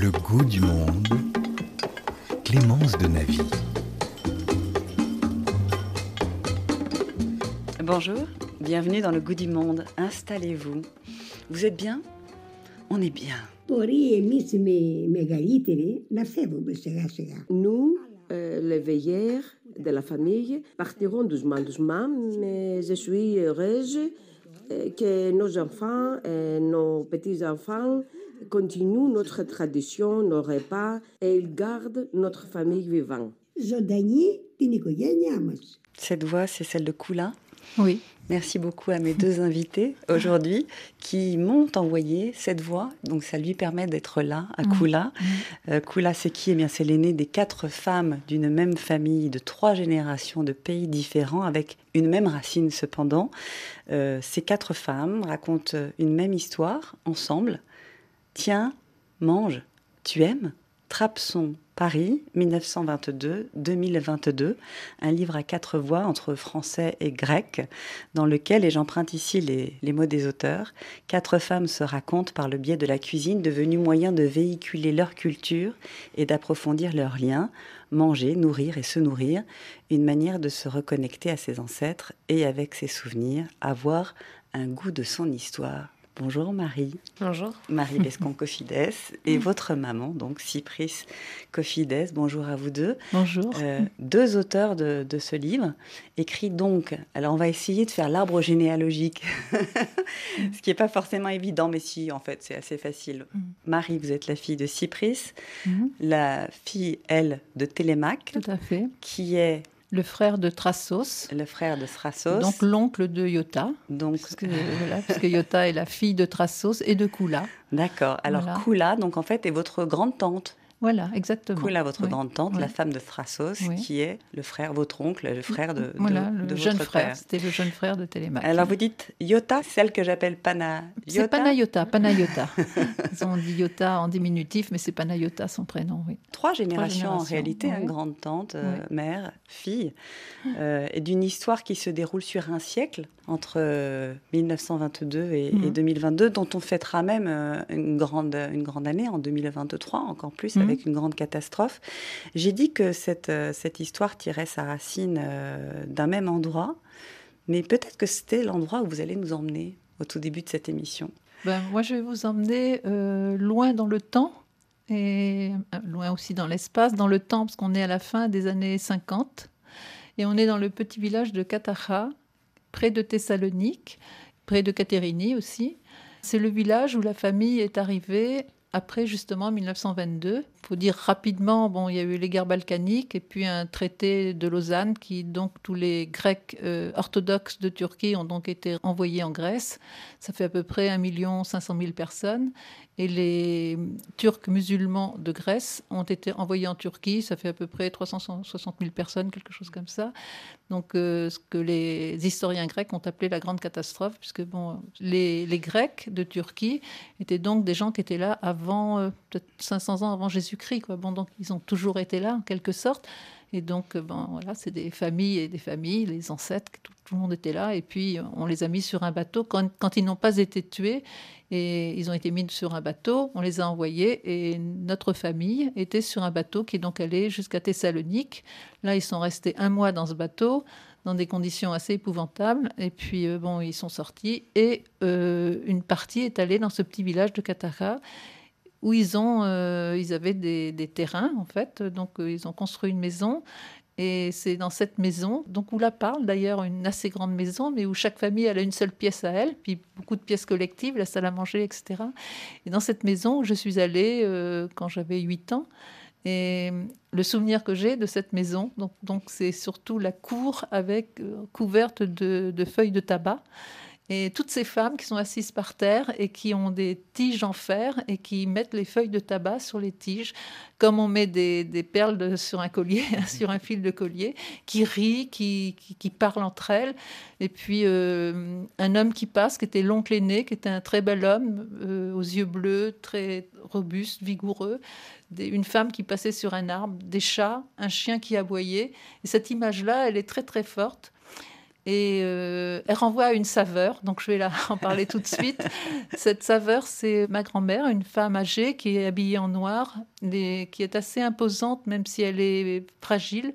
Le goût du monde. Clémence de Navy. Bonjour, bienvenue dans le goût du monde. Installez-vous. Vous êtes bien? On est bien. Nous, euh, les veilleurs de la famille, partirons doucement, doucement, mais je suis heureuse euh, que nos enfants et nos petits-enfants continuent notre tradition, nos repas, et ils gardent notre famille vivante. Cette voix, c'est celle de Koula Oui. Merci beaucoup à mes deux invités aujourd'hui qui m'ont envoyé cette voix. Donc ça lui permet d'être là, à Koula. Euh, Koula, c'est qui? Eh bien, c'est l'aînée des quatre femmes d'une même famille, de trois générations de pays différents, avec une même racine cependant. Euh, ces quatre femmes racontent une même histoire ensemble. Tiens, mange, tu aimes Trapson, Paris, 1922-2022, un livre à quatre voix entre français et grec, dans lequel, et j'emprunte ici les, les, mots des auteurs, quatre femmes se racontent par le biais de la cuisine, devenue moyen de véhiculer leur culture et d'approfondir leurs liens, manger, nourrir et se nourrir, une manière de se reconnecter à ses ancêtres et avec ses souvenirs, avoir un goût de son histoire. Bonjour Marie. Bonjour. Marie Bescon-Cofides et votre maman, donc Cypris Cofides. Bonjour à vous deux. Bonjour. Euh, deux auteurs de, de, ce livre, écrit donc. Alors on va essayer de faire l'arbre généalogique, ce qui n'est pas forcément évident, mais si, en fait, c'est assez facile. Mm. Marie, vous êtes la fille de Cypris, mm. la fille, elle, de Télémaque. Tout à fait. Qui est le frère de Thrasos. Le frère de Thrasos. Donc l'oncle de Iota. Donc... Parce que, voilà, parce que Iota est la fille de Thrasos et de Kula. D'accord. Alors voilà. Kula, donc en fait, est votre grande tante. Voilà, exactement. Kula, votre oui. grande tante, oui. la femme de Thrasos, oui. qui est le frère, votre oncle, le frère de, voilà, de, le de jeune votre frère. C'était le jeune frère de Télémaque. Alors vous dites Iota, celle que j'appelle Pana. C'est Panayota, Panayota. Ils ont dit Iota en diminutif, mais c'est Panayota son prénom, oui. Trois générations, Trois générations en réalité, hein, grande tante, euh, mère, fille, euh, et d'une histoire qui se déroule sur un siècle entre euh, 1922 et, Mhm. et 2022, dont on fêtera même euh, une, grande, une grande année en 2023, encore plus, Mhm. avec une grande catastrophe. J'ai dit que cette, euh, cette histoire tirait sa racine euh, d'un même endroit, mais peut-être que c'était l'endroit où vous allez nous emmener au tout début de cette émission. Ben, moi, je vais vous emmener euh, loin dans le temps et euh, loin aussi dans l'espace. Dans le temps, parce qu'on est à la fin des années 50 et on est dans le petit village de Katacha, près de Thessalonique, près de Katerini aussi. C'est le village où la famille est arrivée après justement 1922. Il faut dire rapidement, bon, il y a eu les guerres balkaniques et puis un traité de Lausanne qui donc tous les Grecs euh, orthodoxes de Turquie ont donc été envoyés en Grèce. Ça fait à peu près 1 500 000 personnes. Et les Turcs musulmans de Grèce ont été envoyés en Turquie. Ça fait à peu près 360 000 personnes, quelque chose comme ça. Donc, euh, ce que les historiens grecs ont appelé la grande catastrophe, puisque bon, les, Grecs de Turquie étaient donc des gens qui étaient là avant, euh, peut-être 500 ans avant Jésus-Christ. Bon, donc, ils ont toujours été là, en quelque sorte. Et donc, bon, voilà, c'est des familles et des familles, les ancêtres, tout, tout, le monde était là. Et puis, on les a mis sur un bateau. Quand, ils n'ont pas été tués, et ils ont été mis sur un bateau, on les a envoyés. Et notre famille était sur un bateau qui est donc allé jusqu'à Thessalonique. Là, ils sont restés un mois dans ce bateau dans des conditions assez épouvantables. Et puis, euh, bon, ils sont sortis. Et euh, une partie est allée dans ce petit village de Katara où ils, ont, euh, ils avaient des, terrains, en fait. Donc, euh, ils ont construit une maison. Et c'est dans cette maison, donc où la parle d'ailleurs, une assez grande maison, mais où chaque famille a une seule pièce à elle, puis beaucoup de pièces collectives, la salle à manger, etc. Et dans cette maison où je suis allée euh, quand j'avais 8 ans, et le souvenir que j'ai de cette maison, donc, c'est surtout la cour avec couverte de, feuilles de tabac. Et toutes ces femmes qui sont assises par terre et qui ont des tiges en fer et qui mettent les feuilles de tabac sur les tiges, comme on met des, des perles de, sur un collier, sur un fil de collier, qui rient, qui, qui, qui parlent entre elles. Et puis euh, un homme qui passe, qui était l'oncle aîné, qui était un très bel homme, euh, aux yeux bleus, très robuste, vigoureux. Des, une femme qui passait sur un arbre, des chats, un chien qui aboyait. Et cette image-là, elle est très très forte. Et euh, elle renvoie à une saveur, donc je vais là en parler tout de suite. Cette saveur, c'est ma grand-mère, une femme âgée qui est habillée en noir, qui est assez imposante, même si elle est fragile.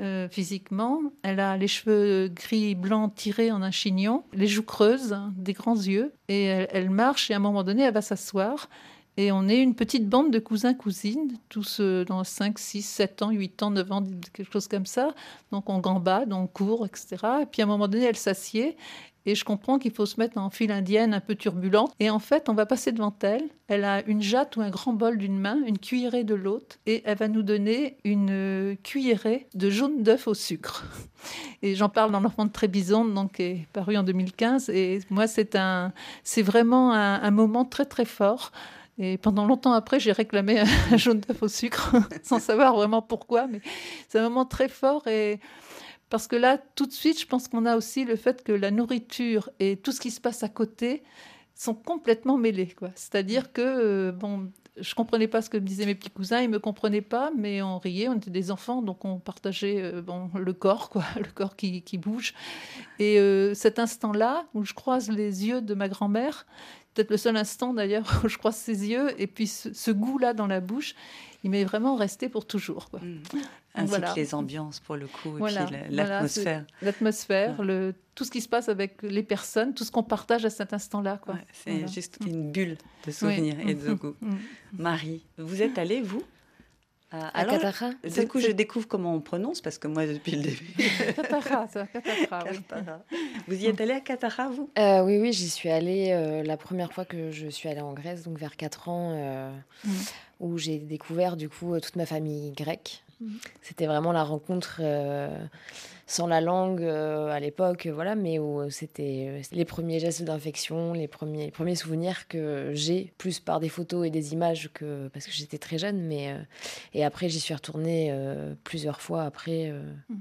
Euh, physiquement. Elle a les cheveux gris blancs tirés en un chignon, les joues creuses, hein, des grands yeux, et elle, marche et à un moment donné, elle va s'asseoir. Et on est une petite bande de cousins-cousines, tous euh, dans 5, 6, 7 ans, 8 ans, 9 ans, quelque chose comme ça. Donc on gambade, on court, etc. Et puis à un moment donné, elle s'assied et je comprends qu'il faut se mettre en file indienne un peu turbulente. Et en fait, on va passer devant elle. Elle a une jatte ou un grand bol d'une main, une cuillerée de l'autre, et elle va nous donner une euh, cuillerée de jaune d'œuf au sucre. Et j'en parle dans L'enfant de Trébizonde, donc qui est paru en 2015. Et moi, c'est un, c'est vraiment un, moment très très fort. Et pendant longtemps après, j'ai réclamé un jaune d'œuf au sucre, sans savoir vraiment pourquoi, mais c'est un moment très fort et parce que là, tout de suite, je pense qu'on a aussi le fait que la nourriture et tout ce qui se passe à côté sont complètement mêlés. C'est-à-dire que, euh, bon, je comprenais pas ce que me disaient mes petits cousins, ils me comprenaient pas, mais on riait, on était des enfants, donc on partageait euh, le corps, quoi, le corps qui, qui bouge. Et euh, cet instant-là, où je croise les yeux de ma grand-mère, peut-être le seul instant d'ailleurs où je croise ses yeux, et puis ce goût-là dans la bouche, il m'est vraiment resté pour toujours. Quoi. Mm. Ainsi que les ambiances pour le coup, et puis l'atmosphère. l'atmosphère, le, tout ce qui se passe avec les personnes, tout ce qu'on partage à cet instant-là. Ouais, c'est juste mm. une bulle de souvenirs et de goût. Mm. Marie, vous êtes allée, vous? À, Katara. Du coup, je découvre comment on prononce, parce que moi, depuis le début... Katara, ça, Katara, Vous y êtes allée à Katara, vous? Euh, Oui, oui, j'y suis allée euh, la première fois que je suis allée en Grèce, donc vers 4 ans. Euh, où j'ai découvert du coup toute ma famille grecque. Mhm. C'était vraiment la rencontre euh, sans la langue euh, à l'époque, voilà, mais où c'était euh, les premiers gestes d'infection, les premiers, premiers souvenirs que j'ai, plus par des photos et des images que parce que j'étais très jeune, mais et après j'y suis retournée plusieurs fois après, mhm.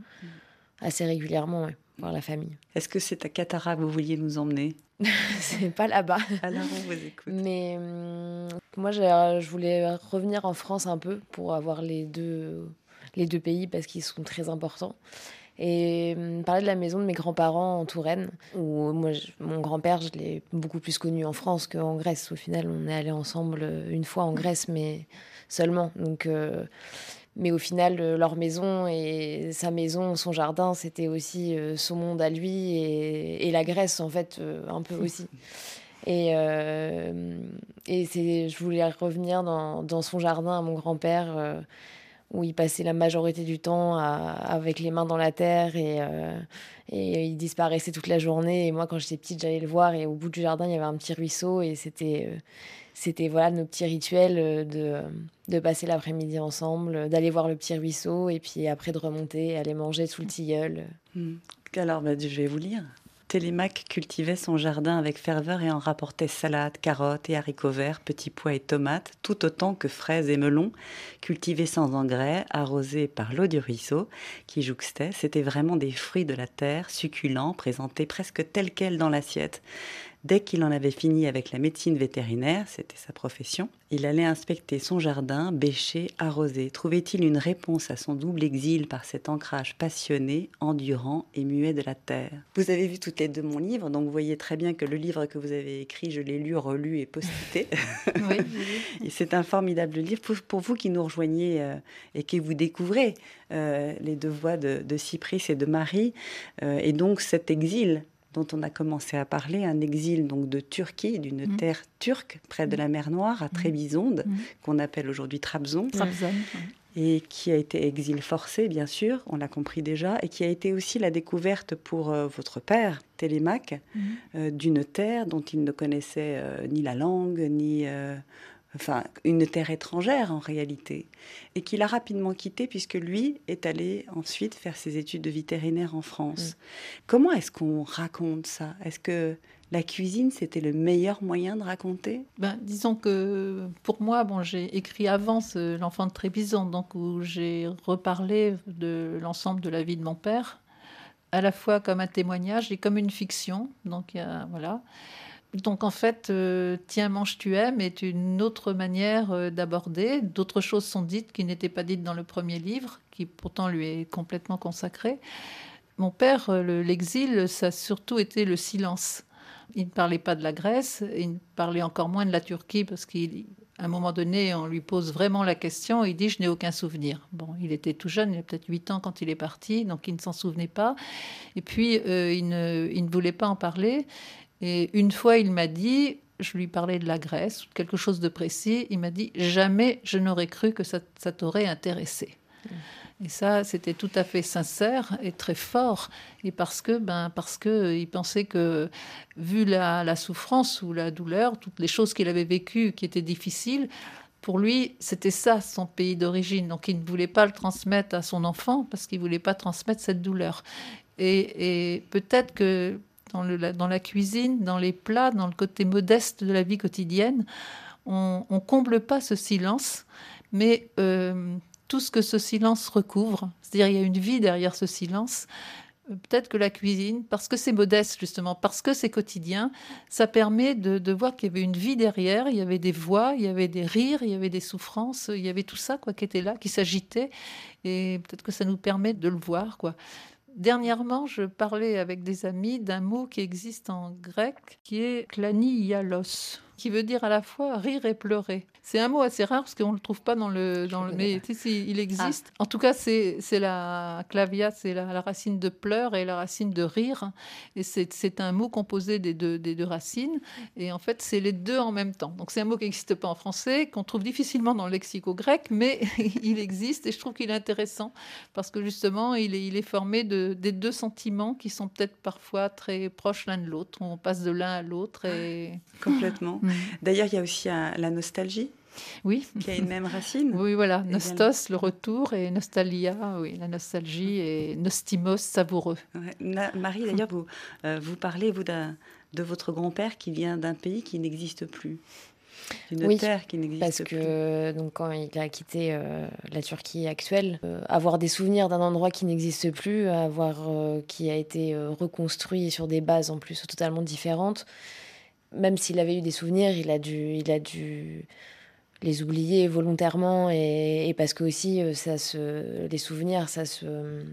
assez régulièrement, voir la famille. Est-ce que c'est à Catara que vous vouliez nous emmener? C'est pas là-bas. Alors on vous écoute. Mais hum, moi, je voulais revenir en France un peu pour avoir les deux, les deux pays parce qu'ils sont très importants. Et hum, parler de la maison de mes grands-parents en Touraine, où moi, mon grand-père, je l'ai beaucoup plus connu en France qu'en Grèce. Au final, on est allés ensemble une fois en Grèce, mais seulement. Donc, euh, mais au final, euh, leur maison et sa maison, son jardin, c'était aussi euh, son monde à lui et, la Grèce, en fait, euh, un peu aussi. Et, et c'est, je voulais revenir dans, dans son jardin à mon grand-père, où il passait la majorité du temps avec les mains dans la terre et, et il disparaissait toute la journée. Et moi, quand j'étais petite, j'allais le voir et au bout du jardin, il y avait un petit ruisseau et c'était c'était voilà nos petits rituels euh, de, de passer l'après-midi ensemble, d'aller voir le petit ruisseau et puis après de remonter, aller manger sous le tilleul. Hmm. Alors, bah, je vais vous lire. Télémaque cultivait son jardin avec ferveur et en rapportait salades, carottes et haricots verts, petits pois et tomates, tout autant que fraises et melons, cultivés sans engrais, arrosés par l'eau du ruisseau qui jouxtait. C'était vraiment des fruits de la terre, succulents, présentés presque tels quels dans l'assiette. Dès qu'il en avait fini avec la médecine vétérinaire, c'était sa profession, il allait inspecter son jardin, bêcher, arroser. Trouvait-il une réponse à son double exil par cet ancrage passionné, endurant et muet de la terre? Vous avez vu toutes les deux mon livre, donc vous voyez très bien que le livre que vous avez écrit, je l'ai lu, relu et posté. oui, et c'est un formidable livre pour, vous qui nous rejoignez euh, et qui vous découvrez euh, les deux voix de, de Cypris et de Marie, euh, et donc cet exil dont on a commencé à parler, un exil donc de Turquie, d'une mmh. terre turque près de la mer Noire, à mmh. Trébizonde, qu'on appelle aujourd'hui Trabzon. Et qui a été exil forcé, bien sûr, on l'a compris déjà, et qui a été aussi la découverte pour euh, votre père, Télémaque, euh, d'une terre dont il ne connaissait euh, ni la langue, ni enfin une terre étrangère en réalité, et qu'il a rapidement quitté puisque lui est allé ensuite faire ses études de vétérinaire en France. Mm. Comment est-ce qu'on raconte ça? Est-ce que la cuisine, c'était le meilleur moyen de raconter? Ben, Disons que pour moi, bon, j'ai écrit avant L'enfant de Trébizon, donc où j'ai reparlé de l'ensemble de la vie de mon père, à la fois comme un témoignage et comme une fiction. Donc, voilà. Donc en fait, euh, Tiens, mange, tu aimes est une autre manière euh, d'aborder. D'autres choses sont dites qui n'étaient pas dites dans le premier livre, qui pourtant lui est complètement consacré. Mon père, l'exil, ça a surtout été le silence. Il ne parlait pas de la Grèce, il ne parlait encore moins de la Turquie parce qu'à un moment donné, on lui pose vraiment la question, il dit je n'ai aucun souvenir. Bon, il était tout jeune, il a peut-être 8 ans quand il est parti, donc il ne s'en souvenait pas. Et puis, euh, il, ne, voulait pas en parler. Et une fois, il m'a dit, je lui parlais de la Grèce, quelque chose de précis, il m'a dit jamais je n'aurais cru que ça, t'aurait intéressé. Et ça, c'était tout à fait sincère et très fort. Et parce que, ben, parce que il pensait que, vu la, souffrance ou la douleur, toutes les choses qu'il avait vécues qui étaient difficiles, pour lui, c'était ça son pays d'origine. Donc, il ne voulait pas le transmettre à son enfant parce qu'il voulait pas transmettre cette douleur. Et, peut-être que dans, la cuisine, dans les plats, dans le côté modeste de la vie quotidienne, on, ne comble pas ce silence, mais euh, tout ce que ce silence recouvre. C'est-à-dire, il y a une vie derrière ce silence. Euh, peut-être que la cuisine, parce que c'est modeste justement, parce que c'est quotidien, ça permet de, voir qu'il y avait une vie derrière, il y avait des voix, il y avait des rires, il y avait des souffrances, il y avait tout ça quoi qui était là, qui s'agitait, et peut-être que ça nous permet de le voir quoi. Dernièrement, je parlais avec des amis d'un mot qui existe en grec, qui est klanialos qui veut dire à la fois rire et pleurer. C'est un mot assez rare parce qu'on ne le trouve pas dans le. Dans le mais il existe. Ah. En tout cas, c'est la clavia, c'est la, racine de pleur et la racine de rire. Et c'est un mot composé des deux, des deux racines. Et en fait, c'est les deux en même temps. Donc c'est un mot qui n'existe pas en français, qu'on trouve difficilement dans le lexico grec, mais il existe. Et je trouve qu'il est intéressant parce que justement, il est, il est formé de, des deux sentiments qui sont peut-être parfois très proches l'un de l'autre. On passe de l'un à l'autre. Et... Complètement. Mm. D'ailleurs, il y a aussi la nostalgie. Oui. Qui a une même racine. Oui, voilà. Nostos, le retour, et nostalgia, oui, la nostalgie, et nostimos, savoureux. Marie, d'ailleurs, vous, euh, vous parlez, vous, de votre grand-père qui vient d'un pays qui n'existe plus. Une oui, terre qui n'existe parce que donc quand il a quitté euh, la Turquie actuelle, euh, avoir des souvenirs d'un endroit qui n'existe plus, avoir qui a été reconstruit sur des bases en plus totalement différentes, même s'il avait eu des souvenirs, il a dû, il a dû les oublier volontairement et, parce que aussi euh, ça se, les souvenirs, ça se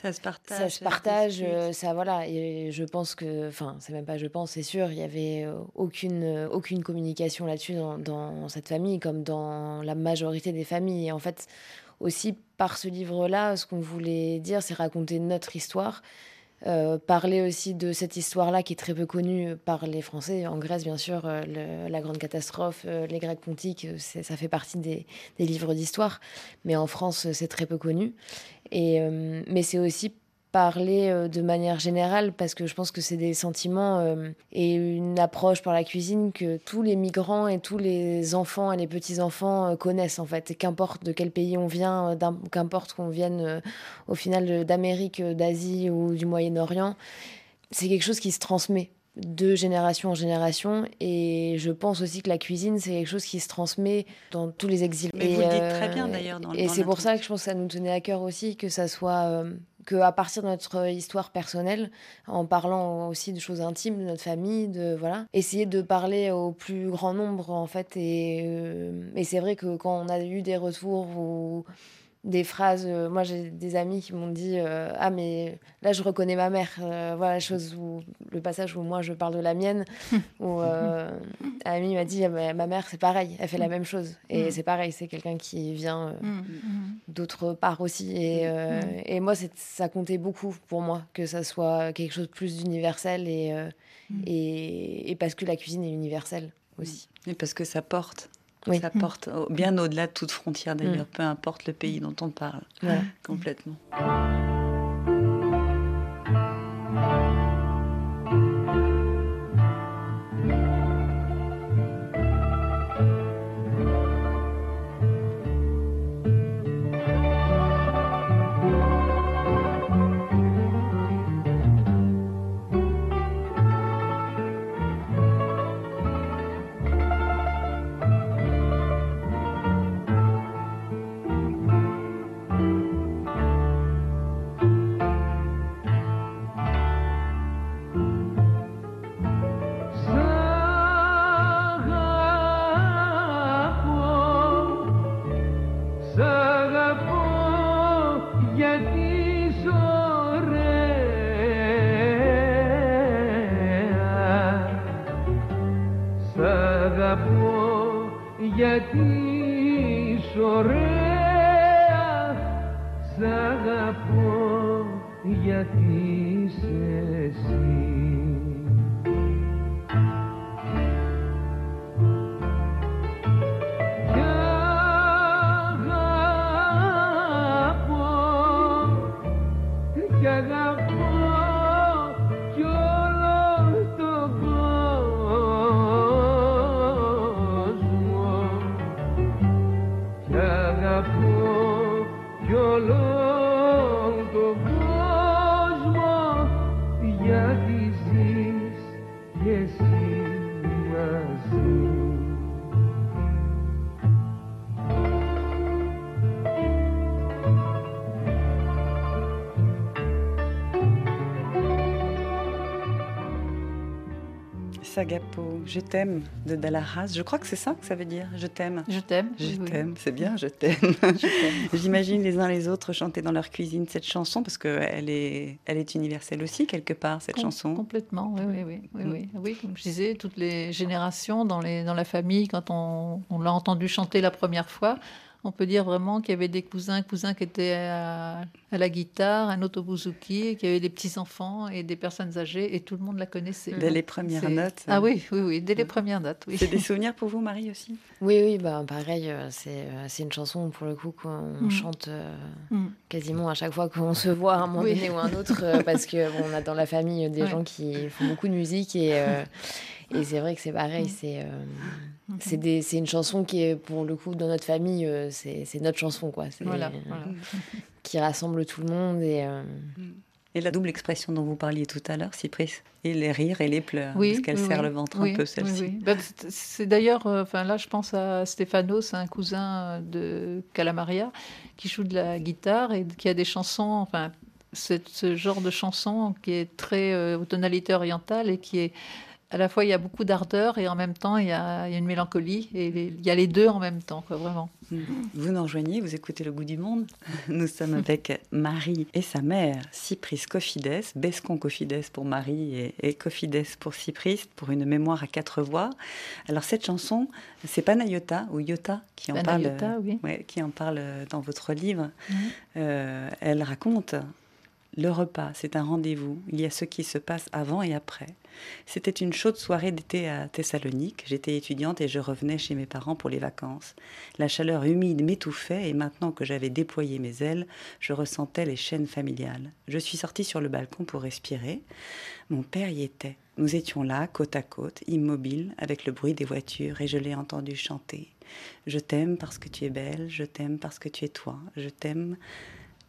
ça se partage. Ça se partage, euh, ça voilà. Et je pense que, enfin, c'est même pas je pense, c'est sûr, il y avait euh, aucune aucune communication là-dessus dans, dans, cette famille, comme dans la majorité des familles. Et en fait, aussi par ce livre-là, ce qu'on voulait dire, c'est raconter notre histoire euh, parler aussi de cette histoire-là qui est très peu connue par les Français. En Grèce, bien sûr, euh, la grande catastrophe, euh, les Grecs pontiques, ça fait partie des, des livres d'histoire. Mais en France, c'est très peu connu. Et, mais c'est aussi parler euh, de manière générale parce que je pense que c'est des sentiments euh, et une approche par la cuisine que tous les migrants et tous les enfants et les petits-enfants euh, connaissent en fait. Et qu'importe de quel pays on vient, qu'importe qu'on vienne au final d'Amérique, d'Asie ou du Moyen-Orient, c'est quelque chose qui se transmet de génération en génération et je pense aussi que la cuisine c'est quelque chose qui se transmet dans tous les exils. Mais vous le dites très bien d'ailleurs. Et c'est pour ça que je pense que ça nous tenait à cœur aussi que ça soit qu'à partir de notre histoire personnelle, en parlant aussi de choses intimes de notre famille, de voilà, essayer de parler au plus grand nombre en fait. Et, euh, c'est vrai que quand on a eu des retours ou des phrases. Euh, moi, j'ai des amis qui m'ont dit euh, Ah, mais là, je reconnais ma mère. Euh, voilà la chose où, le passage où moi, je parle de la mienne. où Ami m'a dit ah, Ma mère, c'est pareil, elle fait la même chose. Et mm. c'est pareil, c'est quelqu'un qui vient mm, mm. d'autre part aussi. Et, et moi, ça comptait beaucoup pour moi que ça soit quelque chose de plus universel et, et, et parce que la cuisine est universelle aussi. Et parce que ça porte. Ça porte bien au-delà de toute frontière d'ailleurs, mm. peu importe le pays dont on parle. Complètement. Ωραία Σ' αγαπώ γιατί είσαι εσύ Je t'aime de Dalaras. Je crois que c'est ça que ça veut dire, je t'aime. Je t'aime. Je oui, t'aime, c'est bien, je t'aime. J'imagine les uns les autres chanter dans leur cuisine cette chanson parce qu'elle est, elle est universelle aussi quelque part, cette Com- chanson. Complètement, oui, oui, oui. oui, Mm. oui. Oui, comme je disais, toutes les générations dans, les, dans la famille, quand on, on l'a entendu chanter la première fois, on peut dire vraiment qu'il y avait des cousins, cousins qui étaient à, à la guitare, un otobuzuki, qu'il y avait des petits-enfants et des personnes âgées, et tout le monde la connaissait. Dès les premières notes. Ah oui, oui, oui, dès les premières notes, oui. C'est des souvenirs pour vous, Marie aussi? Oui, oui, bah, pareil, euh, c'est euh, c'est une chanson pour le coup qu'on Mm. chante euh, Mm. quasiment à chaque fois qu'on se voit à un moment Oui. donné ou un autre, euh, parce que bon, on a dans la famille des Ouais. gens qui font beaucoup de musique et, euh, et c'est vrai que c'est pareil, Mm. c'est euh, Mhm. c'est une chanson qui est pour le coup dans notre famille, euh, c'est notre chanson quoi, C'est, Voilà, euh, voilà. qui rassemble tout le monde et euh, Et la double expression dont vous parliez tout à l'heure, Cypris, et les rires et les pleurs, Oui, parce qu'elle oui, serre oui. le ventre Oui, un peu, oui, celle-ci. oui. Ben, c'est- d'ailleurs, euh, enfin là, je pense à Stefano, c'est un cousin de Calamaria qui joue de la guitare et qui a des chansons, enfin, ce genre de chanson qui est très euh, aux tonalités orientales et qui est à la fois il y a beaucoup d'ardeur et en même temps il y a, il y a une mélancolie et les- il y a les deux en même temps, quoi, vraiment. Vous nous rejoignez, vous écoutez Le Goût du Monde. Nous sommes avec Marie et sa mère, Cypris Cofides, Bescon Cofides pour Marie et, et Cofides pour Cypris, pour une mémoire à quatre voix. Alors cette chanson, c'est Panayota ou Yota qui en parle. Panayota, oui. ouais, qui en parle dans votre livre. Euh, elle raconte le repas, c'est un rendez-vous. Il y a ce qui se passe avant et après. C'était une chaude soirée d'été à Thessalonique. J'étais étudiante et je revenais chez mes parents pour les vacances. La chaleur humide m'étouffait et maintenant que j'avais déployé mes ailes, je ressentais les chaînes familiales. Je suis sortie sur le balcon pour respirer. Mon père y était. Nous étions là, côte à côte, immobiles, avec le bruit des voitures, et je l'ai entendu chanter. Je t'aime parce que tu es belle, je t'aime parce que tu es toi, je t'aime.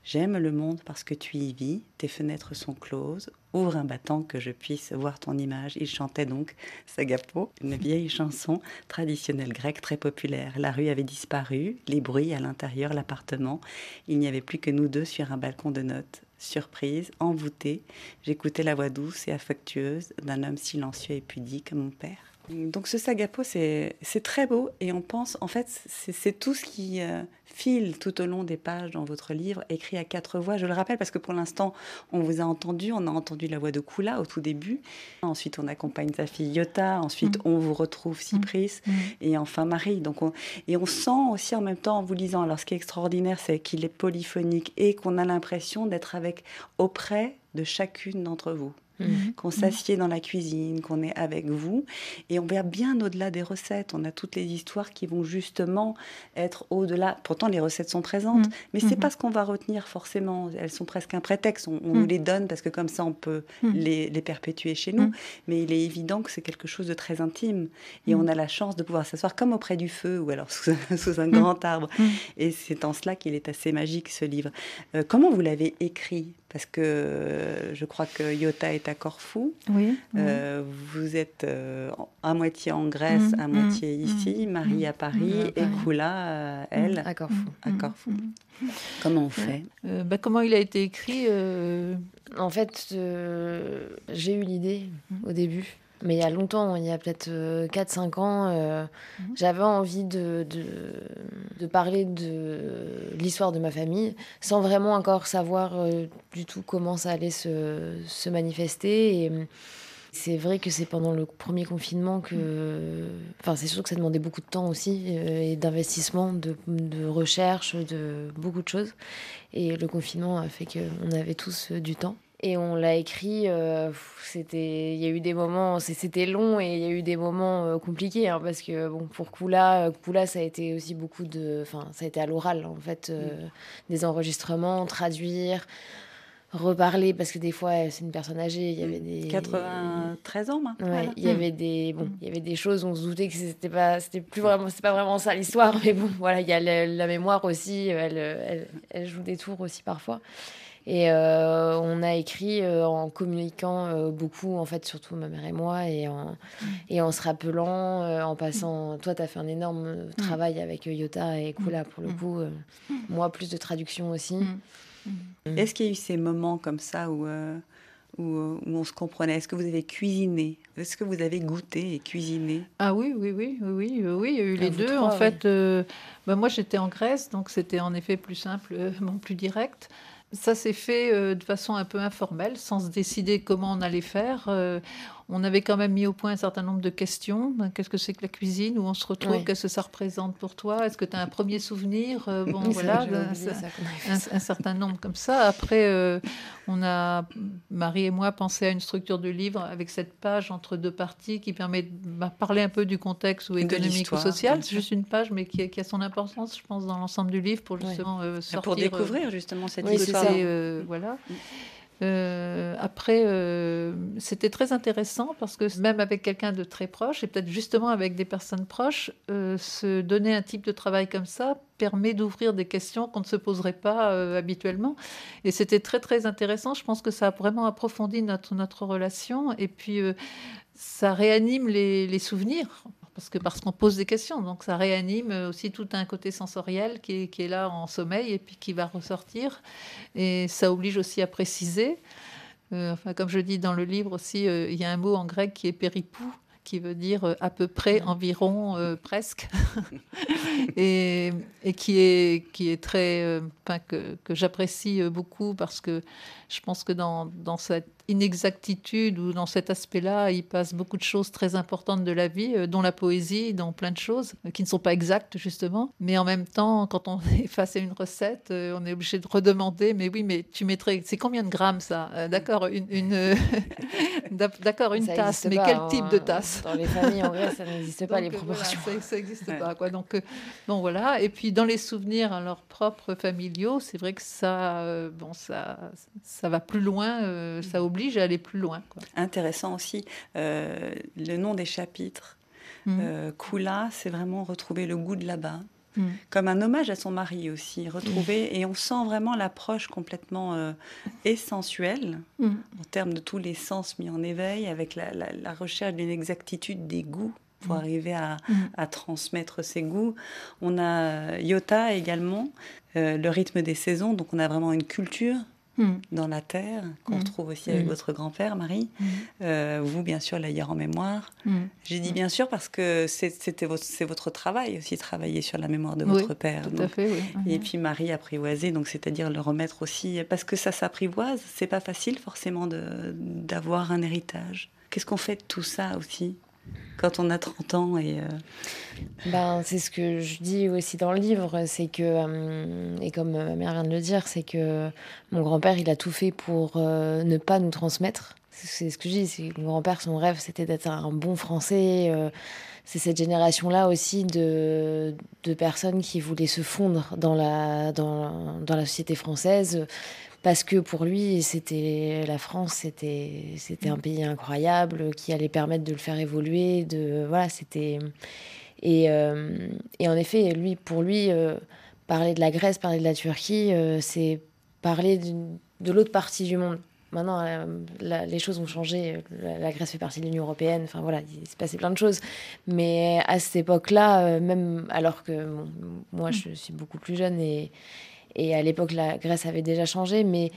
J'aime le monde parce que tu y vis, tes fenêtres sont closes, ouvre un battant que je puisse voir ton image. Il chantait donc Sagapo, une vieille chanson traditionnelle grecque très populaire. La rue avait disparu, les bruits à l'intérieur, l'appartement. Il n'y avait plus que nous deux sur un balcon de notes. Surprise, envoûtée, j'écoutais la voix douce et affectueuse d'un homme silencieux et pudique, mon père. Donc ce sagapo, c'est très beau et on pense, en fait, c'est tout ce qui euh, file tout au long des pages dans votre livre, écrit à quatre voix. Je le rappelle parce que pour l'instant, on vous a entendu, on a entendu la voix de Kula au tout début. Ensuite, on accompagne sa fille Yota. Ensuite, Mm. on vous retrouve Cypris Mm. et enfin Marie. Donc on, et on sent aussi en même temps en vous lisant. Alors ce qui est extraordinaire, c'est qu'il est polyphonique et qu'on a l'impression d'être avec auprès de chacune d'entre vous Mhm. qu'on s'assied dans la cuisine, qu'on est avec vous, et on va bien au-delà des recettes. On a toutes les histoires qui vont justement être au-delà. Pourtant, les recettes sont présentes, Mm. mais c'est Mhm. pas ce qu'on va retenir forcément. Elles sont presque un prétexte. On, on Mm. nous les donne parce que comme ça, on peut les, les perpétuer chez nous. Mais il est évident que c'est quelque chose de très intime, et on a la chance de pouvoir s'asseoir comme auprès du feu ou alors sous, un- sous un grand arbre. Et c'est en cela qu'il est assez magique ce livre. Euh, comment vous l'avez écrit? Parce que euh, je crois que Yota est à Corfou. Oui. oui. Euh, vous êtes euh, à moitié en Grèce, Mm, à mm, moitié mm, ici, Marie à Paris Mm, à et Paris. Kula, euh, elle, à Corfou. à Mm. Corfou. Mm. Comment on fait? Euh, bah, comment il a été écrit euh, En fait, euh, j'ai eu l'idée au début, mais il y a longtemps, il y a peut-être 4-5 ans, euh, Mhm. j'avais envie de, de, de parler de l'histoire de ma famille sans vraiment encore savoir euh, du tout comment ça allait se, se manifester. Et, C'est vrai que c'est pendant le premier confinement que. Enfin, c'est sûr que ça demandait beaucoup de temps aussi euh, et d'investissement, de, de recherche, de beaucoup de choses. Et le confinement a fait qu'on avait tous euh, du temps. Et on l'a écrit, euh, c'était, il y a eu des moments, c'était long et il y a eu des moments euh, compliqués hein, parce que bon pour Kula, euh, Kula ça a été aussi beaucoup de, enfin ça a été à l'oral en fait, euh, des enregistrements, traduire, reparler parce que des fois c'est une personne âgée, il y avait des 93 ans maintenant. Ouais, il y avait des bon, il y avait des choses on se doutait que c'était pas c'était plus vraiment c'est pas vraiment ça l'histoire mais bon voilà, il y a le- la mémoire aussi, elle, elle, elle joue des tours aussi parfois. Et euh, on a écrit euh, en communiquant euh, beaucoup, en fait, surtout ma mère et moi, et en, et en se rappelant, euh, en passant. Toi, tu as fait un énorme travail avec Yota et Kula, pour le coup. euh, moi, plus de traduction aussi. Est-ce qu'il y a eu ces moments comme ça où, où, où on se comprenait? Est-ce que vous avez cuisiné? Est-ce que vous avez goûté et cuisiné? Ah oui, oui, oui, oui, oui, oui, il y a eu les vous deux. trois, en oui. fait, euh, bah, moi j'étais en Grèce, donc c'était en effet plus simple, euh, bon, plus direct. Ça s'est fait euh, de façon un peu informelle, sans se décider comment on allait faire. Euh, on avait quand même mis au point un certain nombre de questions. Ben, Qu'est-ce que c'est que la cuisine? Où on se retrouve? Ouais. Qu'est-ce que ça représente pour toi? Est-ce que tu as un premier souvenir? Euh, Bon, voilà. ben, un, certain nombre comme ça. Après, euh, on a, Marie et moi, pensé à une structure de livre avec cette page entre deux parties qui permet de bah, parler un peu du contexte ou économique ou social. C'est juste une page, mais qui, a- qui a son importance, je pense, dans l'ensemble du livre pour Ouais. justement euh, sortir. Pour découvrir justement cette Oui, histoire. euh, voilà. Euh, après, euh, c'était très intéressant parce que même avec quelqu'un de très proche, et peut-être justement avec des personnes proches, euh, se donner un type de travail comme ça permet d'ouvrir des questions qu'on ne se poserait pas habituellement. Et c'était très très intéressant. Je pense que ça a vraiment approfondi notre, notre relation. Et puis, ça réanime les souvenirs. Parce que parce qu'on pose des questions, donc ça réanime aussi tout un côté sensoriel qui est, qui est là en sommeil et puis qui va ressortir. Et ça oblige aussi à préciser. Euh, enfin, comme je dis dans le livre aussi, euh, il y a un mot en grec qui est péripou, qui veut dire euh, à peu près, environ, euh, presque, et, et qui est qui est très, euh, que, que j'apprécie beaucoup parce que je pense que dans, dans cette inexactitude ou dans cet aspect-là, il passe beaucoup de choses très importantes de la vie, euh, dont la poésie, dont plein de choses euh, qui ne sont pas exactes justement. Mais en même temps, quand on est face à une recette, euh, on est obligé de redemander. Mais oui, mais tu mettrais, c'est combien de grammes ça? D'accord, une, une d'accord une Ça tasse. Mais pas, quel hein. type de tasse? Dans les familles en Grèce, ça n'existe pas, les euh, voilà, proportions. ça- n'existe pas. Quoi. Donc, euh, bon, voilà. Et puis, dans les souvenirs alors, propres familiaux, c'est vrai que ça, euh, bon, ça, ça va plus loin, euh, ça oblige à aller plus loin. Quoi. Intéressant aussi, euh, le nom des chapitres. Euh, Kula, c'est vraiment retrouver le goût de là-bas. Mhm. Comme un hommage à son mari aussi, retrouver, et on sent vraiment l'approche complètement euh, essentielle Mhm. en termes de tous les sens mis en éveil, avec la, la- la recherche d'une exactitude des goûts pour arriver à, à transmettre ses goûts. On a Yota également, euh, le rythme des saisons, donc on a vraiment une culture Mhm. dans la terre qu'on Mhm. retrouve aussi avec Mhm. votre grand-père, Marie. Euh, vous, bien sûr, l'ailleurs en mémoire. J'ai dit bien sûr parce que c'est- c'était votre, c'est votre travail aussi, travailler sur la mémoire de Oui, votre père. Tout Donc, à fait, oui. et puis Marie apprivoiser, donc c'est-à-dire le remettre aussi, parce que ça s'apprivoise, c'est pas facile forcément de- d'avoir un héritage. Qu'est-ce qu'on fait de tout ça aussi? Quand on a 30 ans et euh, Ben, c'est ce que je dis aussi dans le livre, c'est que, euh, et comme ma mère vient de le dire, c'est que mon grand-père, il a tout fait pour euh, ne pas nous transmettre. C'est- ce que je dis, c'est mon grand-père, son rêve, c'était d'être un bon Français. euh, c'est cette génération-là aussi de, de personnes qui voulaient se fondre dans la, dans, dans la société française. Parce que pour lui, c'était la France, c'était c'était un pays incroyable qui allait permettre de le faire évoluer. De voilà, c'était et, euh, et en effet, lui, pour lui, euh, parler de la Grèce, parler de la Turquie, euh, c'est parler de l'autre partie du monde. Maintenant, la- les choses ont changé. La, la Grèce fait partie de l'Union européenne. Enfin voilà, il s'est passé plein de choses. Mais à cette époque-là, même alors que bon, moi, je suis beaucoup plus jeune et, et à l'époque, la Grèce avait déjà changé, mais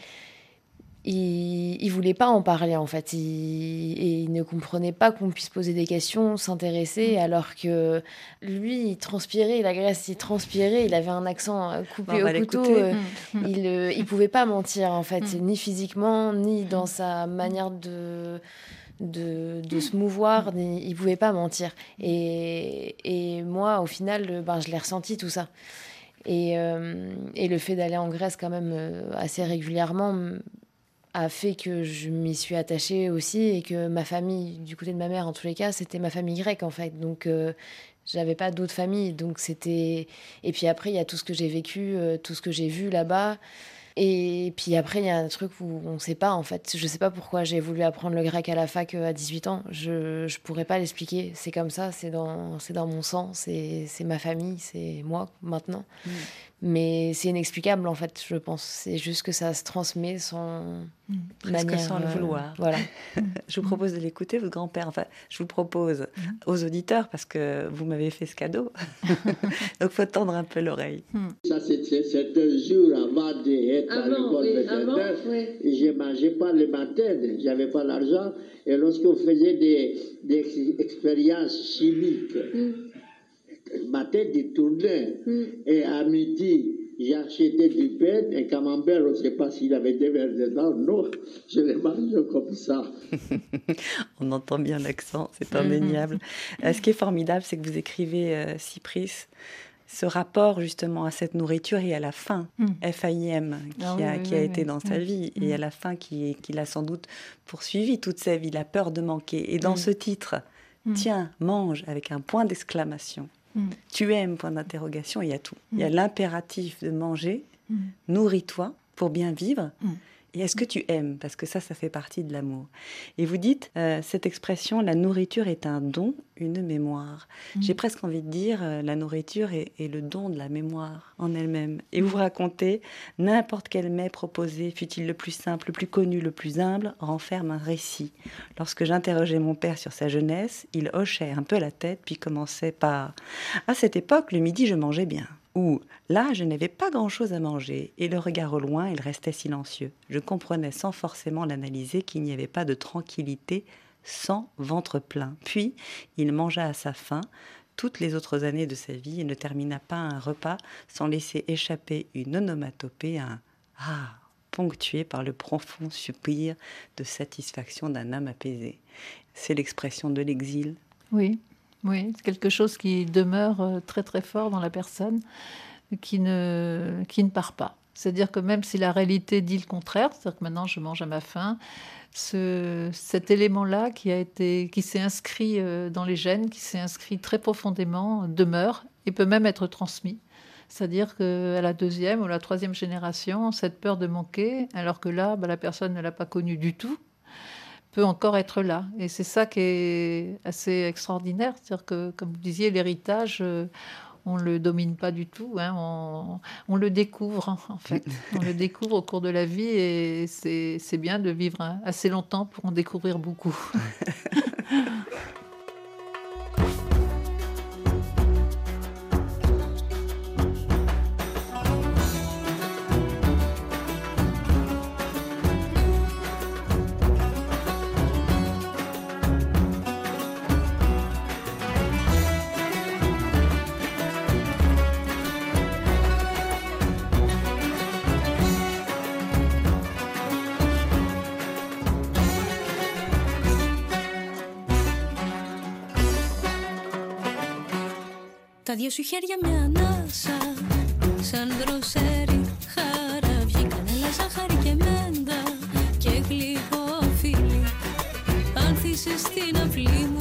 il, il voulait pas en parler en fait. Il, et il ne comprenait pas qu'on puisse poser des questions, s'intéresser, alors que lui, il transpirait, la Grèce, il transpirait, il avait un accent euh, Bon, coupé au couteau. euh, Mhm. il, euh, il pouvait pas mentir en fait, Mm. ni physiquement, ni dans sa manière de de, de se mouvoir. Il ne pouvait pas mentir. Et, et moi, au final, ben, je l'ai ressenti tout ça. Et, euh, et le fait d'aller en Grèce quand même euh, assez régulièrement a fait que je m'y suis attachée aussi et que ma famille, du côté de ma mère en tous les cas, c'était ma famille grecque en fait. Donc euh, j'avais pas d'autres familles. Donc c'était. Et puis après, il y a tout ce que j'ai vécu, tout ce que j'ai vu là-bas. Et puis après, il y a un truc où on ne sait pas en fait. Je sais pas pourquoi j'ai voulu apprendre le grec à la fac euh, à 18 ans. Je ne pourrais pas l'expliquer. C'est comme ça, c'est dans, dans mon sang, c'est ma famille, c'est moi maintenant. Mm. Mais c'est inexplicable en fait, je pense. C'est juste que ça se transmet sans Presque manière. sans le euh, vouloir. Voilà. Je vous propose de l'écouter, votre grand-père. Enfin, je vous propose aux auditeurs parce que vous m'avez fait ce cadeau. Donc, faut tendre un peu l'oreille. Ça, c'était jour avant d'être à Avant, l'école oui, avant, vétérinaire. oui. Et Je mangeais pas le matin, j'avais pas l'argent. Et lorsqu'on faisait des, des expériences chimiques, ma tête détournait. Et à midi, j'ai acheté du pain, un camembert, on ne sait pas s'il avait des verres dedans. Non, je l'ai mangé comme ça. On entend bien l'accent, c'est indéniable. Euh, ce qui est formidable, c'est que vous écrivez, euh, Cypris, ce rapport justement à cette nourriture et à la faim, F-A-I-M, qui, Ah oui, a, oui, qui a oui, été oui. dans sa Mm. vie, et à la faim qui, qui l'a sans doute poursuivi toute sa vie, la peur de manquer. Et dans ce titre, tiens, mange avec un point d'exclamation. Mm. Tu aimes, point d'interrogation, il y a tout. Il y a l'impératif de manger, nourris-toi pour bien vivre. Et est-ce que tu aimes? Parce que ça, ça fait partie de l'amour. Et vous dites euh, cette expression, la nourriture est un don, une mémoire. J'ai presque envie de dire, euh, la nourriture est, est le don de la mémoire en elle-même. Et vous racontez, n'importe quel mets proposé, fut-il le plus simple, le plus connu, le plus humble, renferme un récit. Lorsque j'interrogeais mon père sur sa jeunesse, il hochait un peu la tête, puis commençait par À cette époque, le midi, je mangeais bien. Ou là, je n'avais pas grand-chose à manger, et le regard au loin, il restait silencieux. Je comprenais sans forcément l'analyser qu'il n'y avait pas de tranquillité sans ventre plein. Puis, il mangea à sa faim toutes les autres années de sa vie et ne termina pas un repas sans laisser échapper une onomatopée, un ah ponctué par le profond soupir de satisfaction d'un âme apaisée. C'est l'expression de l'exil. Oui, oui, c'est quelque chose qui demeure euh, très très fort dans la personne, qui ne, qui ne part pas. C'est-à-dire que même si la réalité dit le contraire, c'est-à-dire que maintenant je mange à ma faim, ce, cet élément-là qui qui s'est inscrit euh, dans les gènes, qui s'est inscrit très profondément, demeure et peut même être transmis. C'est-à-dire qu'à la deuxième ou la troisième génération, cette peur de manquer, alors que là, bah, la personne ne l'a pas connue du tout, peut encore être là. Et c'est ça qui est assez extraordinaire. C'est-à-dire que, comme vous disiez, l'héritage, euh, on ne le domine pas du tout. hein. On, on le découvre, en fait. on le découvre au cours de la vie et c'est c'est bien de vivre hein, assez longtemps pour en découvrir beaucoup. Τα δύο σου χέρια μια ανάσα. Σαν δροσέρι χαραβιή Κανέλα, ζάχαρη και μέντα Και γλυκό φίλι. Άνθησες στην αυλή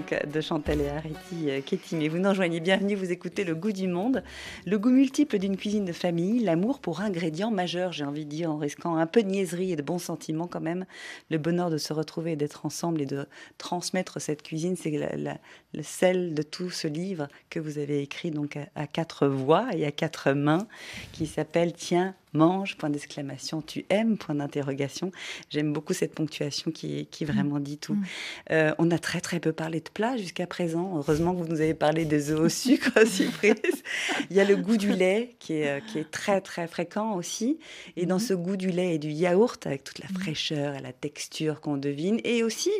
de Chantal et Ariti euh, Ketty. Mais vous nous rejoignez, bienvenue, vous écoutez Le goût du monde, le goût multiple d'une cuisine de famille, l'amour pour ingrédient majeur, j'ai envie de dire, en risquant un peu de niaiserie et de bons sentiments quand même. Le bonheur de se retrouver et d'être ensemble et de transmettre cette cuisine, c'est la- le sel de tout ce livre que vous avez écrit donc à quatre voix et à quatre mains, qui s'appelle Tiens, mange, point d'exclamation, tu aimes, point d'interrogation. J'aime beaucoup cette ponctuation qui, qui vraiment dit tout. Euh, on a très très peu parlé de plats jusqu'à présent. Heureusement que vous nous avez parlé des œufs au sucre, surprise. Il y a le goût du lait qui est, euh, qui est très très fréquent aussi. Et dans ce goût du lait et du yaourt, avec toute la fraîcheur et la texture qu'on devine, et aussi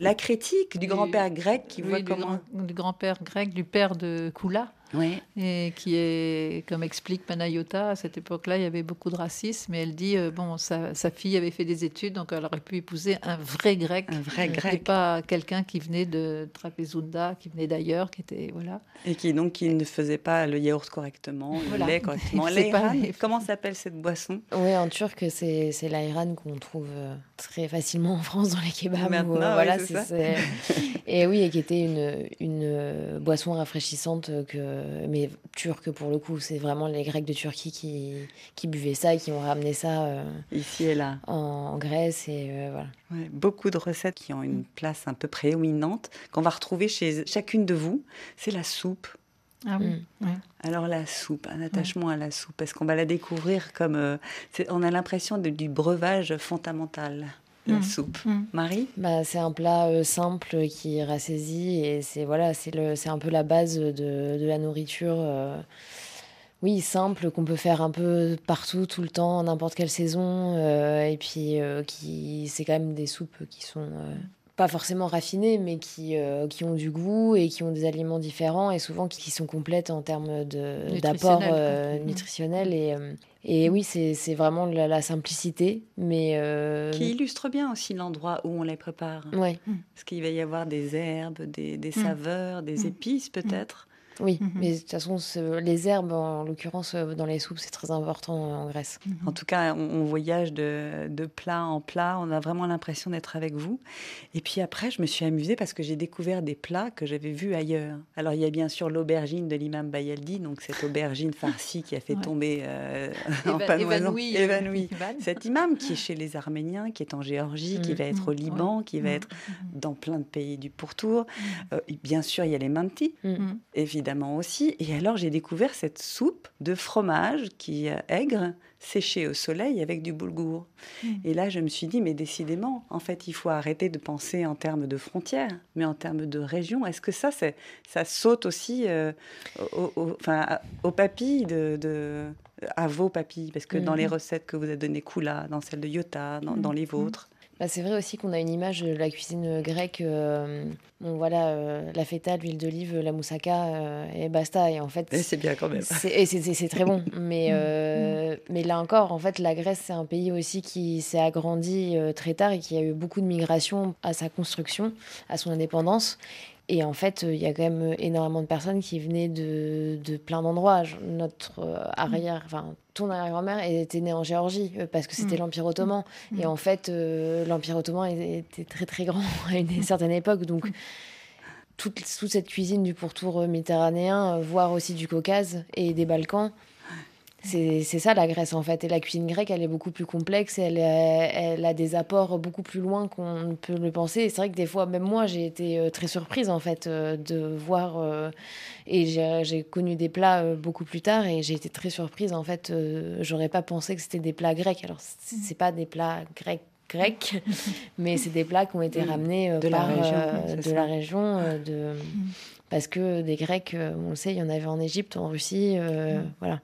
la critique du Du- grand-père grec qui Oui, voit du, comment... grand- du grand-père grec, du père de Kula, Ouais. et qui est, comme explique Panayota, à cette époque-là, il y avait beaucoup de racisme, et elle dit, euh, bon, sa, sa fille avait fait des études, donc elle aurait pu épouser un vrai grec, Un vrai et grec. pas quelqu'un qui venait de Trapezunda, qui venait d'ailleurs, qui était, voilà. Et qui donc qui ne faisait pas le yaourt correctement, Voilà. le lait correctement. Pas comment s'appelle cette boisson? Oui, en turc, c'est l'ayran qu'on trouve euh, très facilement en France dans les kebabs. Maintenant, euh, oui, voilà, c'est ça. Et oui, et qui était une, une euh, boisson rafraîchissante, que, mais turque pour le coup. C'est vraiment les Grecs de Turquie qui, qui buvaient ça et qui ont ramené ça euh, Ici et là. en, en Grèce. Et euh, voilà. Ouais, beaucoup de recettes qui ont une place un peu prééminente, qu'on va retrouver chez chacune de vous, c'est la soupe. Ah oui. Mm. ouais. Alors la soupe, un attachement à la soupe, parce qu'on va la découvrir comme... euh, on a l'impression du breuvage fondamental, la Mm. soupe. Mm. Marie? Bah, c'est un plat euh, simple qui rassaisit et c'est voilà, c'est le, c'est un peu la base de, de la nourriture. euh, oui, simple qu'on peut faire un peu partout, tout le temps, n'importe quelle saison. euh, et puis euh, qui, c'est quand même des soupes qui sont euh, pas forcément raffinées, mais qui, euh, qui ont du goût et qui ont des aliments différents et souvent qui, qui sont complètes en termes d'apport Nutritionnel, euh, Mm. nutritionnel et euh, et oui, c'est vraiment la, la simplicité, mais euh, qui illustre bien aussi l'endroit où on les prépare. ouais. Parce qu'il va y avoir des herbes, des, des Mm. saveurs, des Mm. épices peut-être. Oui, Mhm. mais de toute façon, les herbes, en l'occurrence, euh, dans les soupes, c'est très important euh, en Grèce. En tout cas, on, on voyage de, de plat en plat. On a vraiment l'impression d'être avec vous. Et puis après, je me suis amusée parce que j'ai découvert des plats que j'avais vus ailleurs. Alors, il y a bien sûr l'aubergine de l'imam Bayaldi, donc cette aubergine farcie qui a fait Ouais. tomber euh, en évanoui, euh. Cet imam qui est chez les Arméniens, qui est en Géorgie, qui Mm. va être au Mm, Liban, ouais. qui va Mm. être dans plein de pays du pourtour. Euh, bien sûr, il y a les mantis, Mm. évidemment aussi. Et alors, j'ai découvert cette soupe de fromage qui est aigre, séchée au soleil avec du boulgour. Mm. Et là, je me suis dit, mais décidément, en fait, il faut arrêter de penser en termes de frontières, mais en termes de région. Est-ce que ça, c'est, ça saute aussi euh, au- au- enfin, à- aux papilles de, de- à vos papilles? Parce que dans les recettes que vous avez données, Kula, dans celle de Iota, dans, dans les vôtres, Bah, c'est vrai aussi qu'on a une image de la cuisine grecque. euh, bon, voilà, euh, la feta, l'huile d'olive, la moussaka, euh, et basta. Et en fait, c'est bien quand même. C'est et très bon, mais, euh, mais là encore, en fait, la Grèce, c'est un pays aussi qui s'est agrandi euh, très tard et qui a eu beaucoup de migration à sa construction, à son indépendance. Et en fait, euh, il y a quand même énormément de personnes qui venaient de, de plein d'endroits. Notre euh, arrière, enfin, ton arrière-grand-mère était née en Géorgie euh, parce que c'était Mm. l'Empire ottoman. Et en fait, euh, l'Empire ottoman était très très grand à une certaine époque. Donc, toute, toute cette cuisine du pourtour euh, méditerranéen, voire aussi du Caucase et des Balkans. C'est ça la Grèce en fait. Et la cuisine grecque, elle est beaucoup plus complexe, elle, est- elle a des apports beaucoup plus loin qu'on ne peut le penser. Et c'est vrai que des fois, même moi, j'ai été euh, très surprise en fait euh, de voir. euh, et j'ai connu des plats euh, beaucoup plus tard et j'ai été très surprise en fait. euh, J'aurais pas pensé que c'était des plats grecs. Alors, c'est c'est pas des plats grecs grecs, mais c'est des plats qui ont été Mm. ramenés euh, De la région, euh, de ça. la région, euh, de parce que des Grecs, euh, on le sait, il y en avait en Égypte, en Russie, euh, voilà.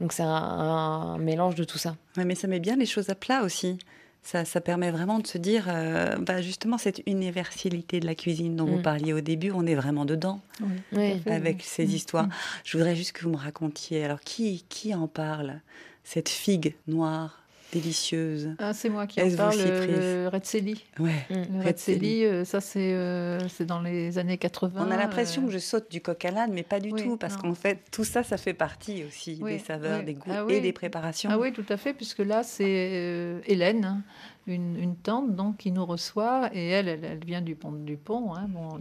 Donc c'est un, un mélange de tout ça. Ouais, mais ça met bien les choses à plat aussi. Ça, ça permet vraiment de se dire, euh, bah, justement, cette universalité de la cuisine dont vous Mm. parliez au début, on est vraiment dedans Oui, avec oui. ces Mm. histoires. Mm. Je voudrais juste que vous me racontiez, alors qui, qui en parle Cette figue noire Ah, c'est moi qui en parle, le, le Retzeli. Ouais. Mm. Le Retzeli. Retzeli, euh, ça c'est euh, c'est dans les années 80. On a l'impression euh, que je saute du coq à l'âne, mais pas du oui, tout, parce qu'en fait, tout ça, ça fait partie aussi Oui, des saveurs, oui. des goûts Ah et des préparations. Ah oui, tout à fait, puisque là, c'est euh, Hélène, hein, une, tante donc, qui nous reçoit, et elle, elle, elle vient du pont du pont, hein, bon,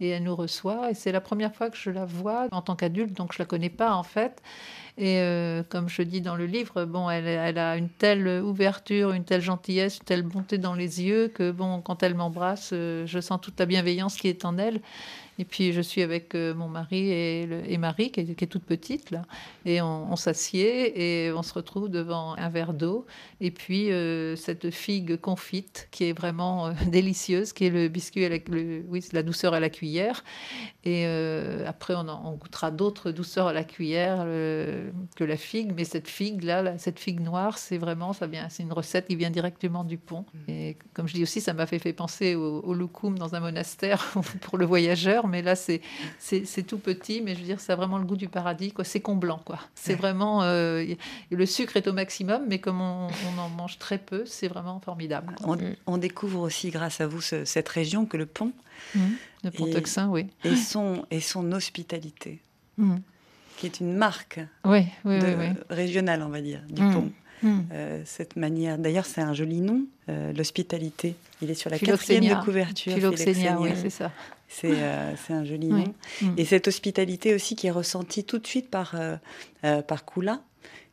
et elle nous reçoit, et c'est la première fois que je la vois en tant qu'adulte, donc je la connais pas en fait. Et euh, comme je dis dans le livre, bon, elle, elle a une telle ouverture, une telle gentillesse, une telle bonté dans les yeux que bon, quand elle m'embrasse, euh, je sens toute la bienveillance qui est en elle. Et puis je suis avec euh, mon mari et, le- et Marie, qui est, qui est toute petite, là. Et on, on s'assied et on se retrouve devant un verre d'eau. Et puis euh, cette figue confite, qui est vraiment euh, délicieuse, qui est le biscuit, à la, le- oui, c'est la douceur à la cuillère. Et euh, après, on, en- on goûtera d'autres douceurs à la cuillère que la figue. Mais cette figue-là, là, cette figue noire, c'est vraiment, ça vient, c'est une recette qui vient directement du pont. Et comme je dis aussi, ça m'a fait, fait penser au, au loukoum dans un monastère pour le voyageur. Mais là, c'est, tout petit, mais je veux dire, ça a vraiment le goût du paradis. C'est comblant, quoi. C'est vraiment... euh, le sucre est au maximum, mais comme on, on en mange très peu, c'est vraiment formidable. On, on découvre aussi, grâce à vous, ce- cette région que le pont Le Pont-Euxin, oui. et son, et son hospitalité, Mhm. qui est une marque Oui, oui, de- oui. oui. régionale, on va dire, du Mm. pont. Euh, cette manière, d'ailleurs, c'est un joli nom, euh, l'hospitalité. Il est sur la quatrième de couverture. Philoxénia, oui, c'est ça. C'est euh, c'est un joli nom. Mm. Et cette hospitalité aussi qui est ressentie tout de suite par, euh, euh, par Kula,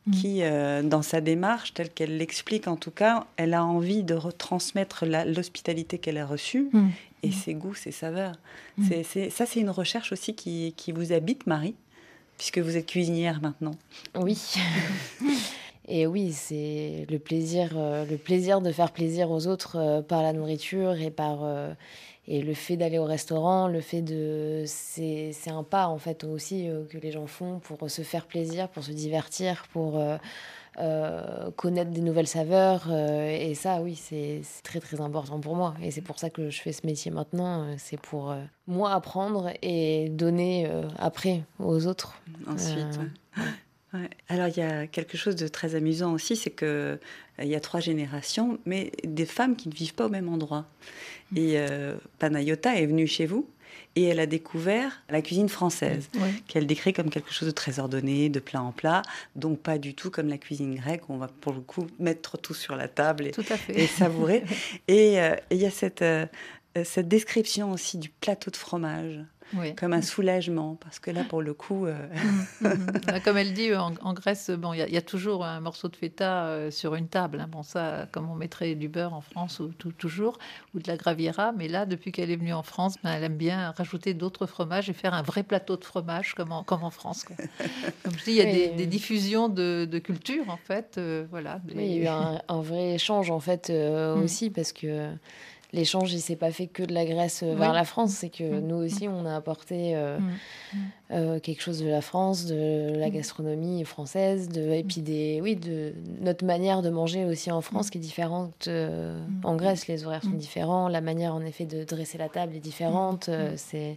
Mm. qui, euh, dans sa démarche, telle qu'elle l'explique en tout cas, elle a envie de retransmettre l'hospitalité qu'elle a reçue Mm. et ses goûts, ses saveurs. Mm. C'est- ça, c'est une recherche aussi qui, qui vous habite, Marie, puisque vous êtes cuisinière maintenant. Oui. Et oui, c'est le plaisir, euh, le plaisir de faire plaisir aux autres euh, par la nourriture et par euh, et le fait d'aller au restaurant, le fait de c'est c'est un pas en fait aussi que les gens font pour se faire plaisir, pour se divertir, pour euh, connaître des nouvelles saveurs euh, et ça oui c'est très très important pour moi. Et c'est pour ça que je fais ce métier maintenant euh, c'est pour moi apprendre et donner après aux autres. Ensuite, ouais. Ouais. Alors, il y a quelque chose de très amusant aussi, c'est que euh, il y a trois générations, mais des femmes qui ne vivent pas au même endroit. Et euh, Panayota est venue chez vous et elle a découvert la cuisine française, Oui. qu'elle décrit comme quelque chose de très ordonné, de plat en plat, donc pas du tout comme la cuisine grecque, où on va pour le coup mettre tout sur la table et, Tout à fait. et savourer. et euh, et il y a cette, euh, cette description aussi du plateau de fromage Oui. comme un soulagement, parce que là, pour le coup, euh, Mhm. Bah, Comme elle dit, en, en Grèce, bon, il y, a- il y a toujours un morceau de feta euh, sur une table. hein. Bon, ça, comme on mettrait du beurre en France ou tout- toujours, ou de la graviera. Mais là, depuis qu'elle est venue en France, ben, elle aime bien rajouter d'autres fromages et faire un vrai plateau de fromage comme en, comme en France. quoi. Comme je dis, il y a des, diffusions de, de culture, en fait. euh, voilà. Oui, il y a eu un, un vrai échange en fait euh, aussi parce que l'échange il s'est pas fait que de la Grèce euh, vers la France, c'est que Mm. nous aussi on a apporté euh, Mm. euh, quelque chose de la France, de la Mm. gastronomie française, de, et puis des oui de notre manière de manger aussi en France qui est différente euh, Mm. en Grèce. Les horaires sont Mm. différents, la manière en effet de dresser la table est différente. Mm. c'est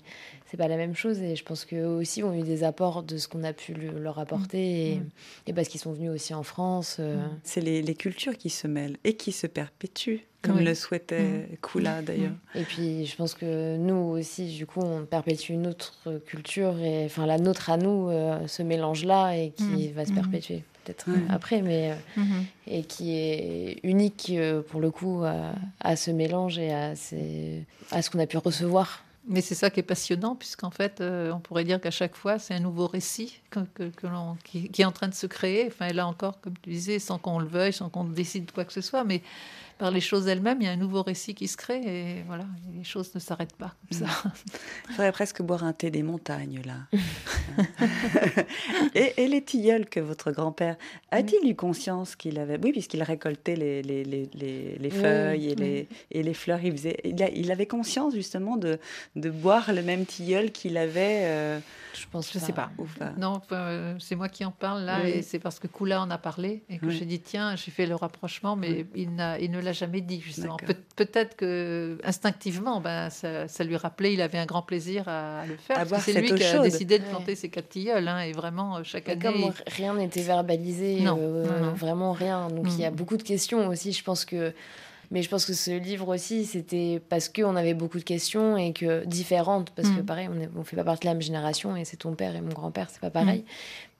c'est pas la même chose et je pense qu'eux aussi ont eu des apports de ce qu'on a pu le- leur apporter et, Mm. et parce qu'ils sont venus aussi en France. c'est les, les cultures qui se mêlent et qui se perpétuent, comme Oui. le souhaitait Kula d'ailleurs. Et puis, je pense que nous aussi, du coup, on perpétue une autre culture, et enfin, la nôtre à nous, euh, ce mélange-là, et qui Mhm. va se Mhm. perpétuer peut-être après, mais euh, Mhm. et qui est unique euh, pour le coup à, à ce mélange et à, ces- à ce qu'on a pu recevoir. Mais c'est ça qui est passionnant, puisqu'en fait, euh, on pourrait dire qu'à chaque fois, c'est un nouveau récit que, que- que l'on- qui, qui est en train de se créer. Enfin, et là encore, comme tu disais, sans qu'on le veuille, sans qu'on décide quoi que ce soit, mais par les choses elles-mêmes, il y a un nouveau récit qui se crée, et voilà, les choses ne s'arrêtent pas comme ça. Il faudrait presque boire un thé des montagnes là. et, et les tilleuls que votre grand-père a-t-il eu conscience qu'il avait Oui, puisqu'il récoltait les, les, les, les, Oui, feuilles et, oui. et les fleurs. Il, faisait, il, a- il avait conscience justement de, de boire le même tilleul qu'il avait. euh, Je pense Je sais pas. Non, euh, c'est moi qui en parle là, et c'est parce que Kula en a parlé, et que j'ai dit, tiens, j'ai fait le rapprochement, mais il, il ne l'a jamais dit, justement. Peut-être que instinctivement, ben, ça, ça lui rappelait, il avait un grand plaisir à le faire. C'est lui qui a chaude. décidé de Ouais. planter ses quatre tilleuls. hein, et vraiment, euh, chaque Et année. comme rien n'était verbalisé, Non, euh, non, non. vraiment rien. Donc il y a Mm. beaucoup de questions aussi. Je pense que, mais je pense que ce livre aussi, c'était parce qu'on avait beaucoup de questions et que différentes. Parce que Mm. pareil, on ne fait pas partie de la même génération et c'est ton père et mon grand-père, c'est pas pareil.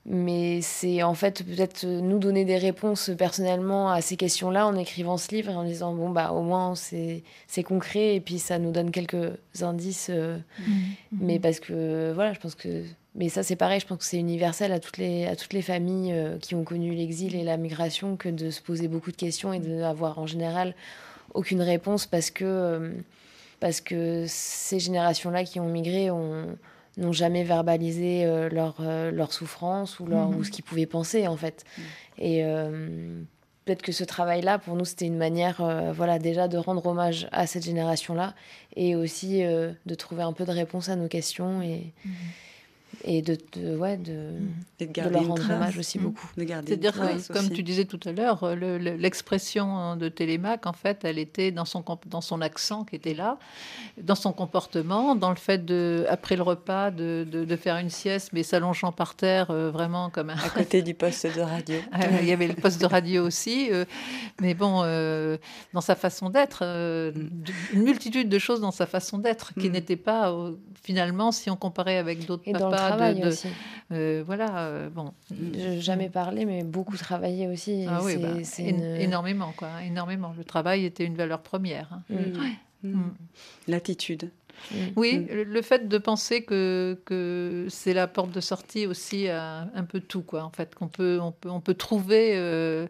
Mais c'est en fait peut-être nous donner des réponses personnellement à ces questions-là en écrivant ce livre et en disant bon bah au moins c'est concret et puis ça nous donne quelques indices. euh, Mhm. mais parce que voilà je pense que mais ça c'est pareil je pense que c'est universel à toutes les à toutes les familles euh, qui ont connu l'exil et la migration que de se poser beaucoup de questions et d'avoir en général aucune réponse parce que euh, parce que ces générations là qui ont migré ont n'ont jamais verbalisé euh, leur euh, leur souffrance ou leur Mhm. ou ce qu'ils pouvaient penser en fait. Et euh, peut-être que ce travail là pour nous c'était une manière euh, voilà déjà de rendre hommage à cette génération là et aussi de trouver un peu de réponse à nos questions et, et de, de- ouais, de, Et de de garder leur rendre trace. hommage aussi Mm. beaucoup. C'est-à-dire comme aussi. tu disais tout à l'heure, le- le- l'expression de Télémaque, en fait, elle était dans son, dans son accent qui était là, dans son comportement, dans le fait de, après le repas, de, de- de faire une sieste, mais s'allongeant par terre, euh, vraiment comme un, À côté du poste de radio. Euh, Il y avait le poste de radio aussi, euh, mais bon, euh, dans sa façon d'être, euh, d- une multitude de choses dans sa façon d'être qui Mm. n'étaient pas, euh, finalement, si on comparait avec d'autres papas, de- travail de- aussi. euh, voilà, euh, bon, jamais parlé, mais beaucoup travaillé aussi. ah oui, c'est- bah, une- énormément, quoi, énormément. Le travail était une valeur première. hein. Mm. Mm. Mm. L'attitude. Oui, le- le fait de penser que, que c'est la porte de sortie aussi à un peu tout, quoi. En fait, qu'on peut, on peut, on peut trouver, euh,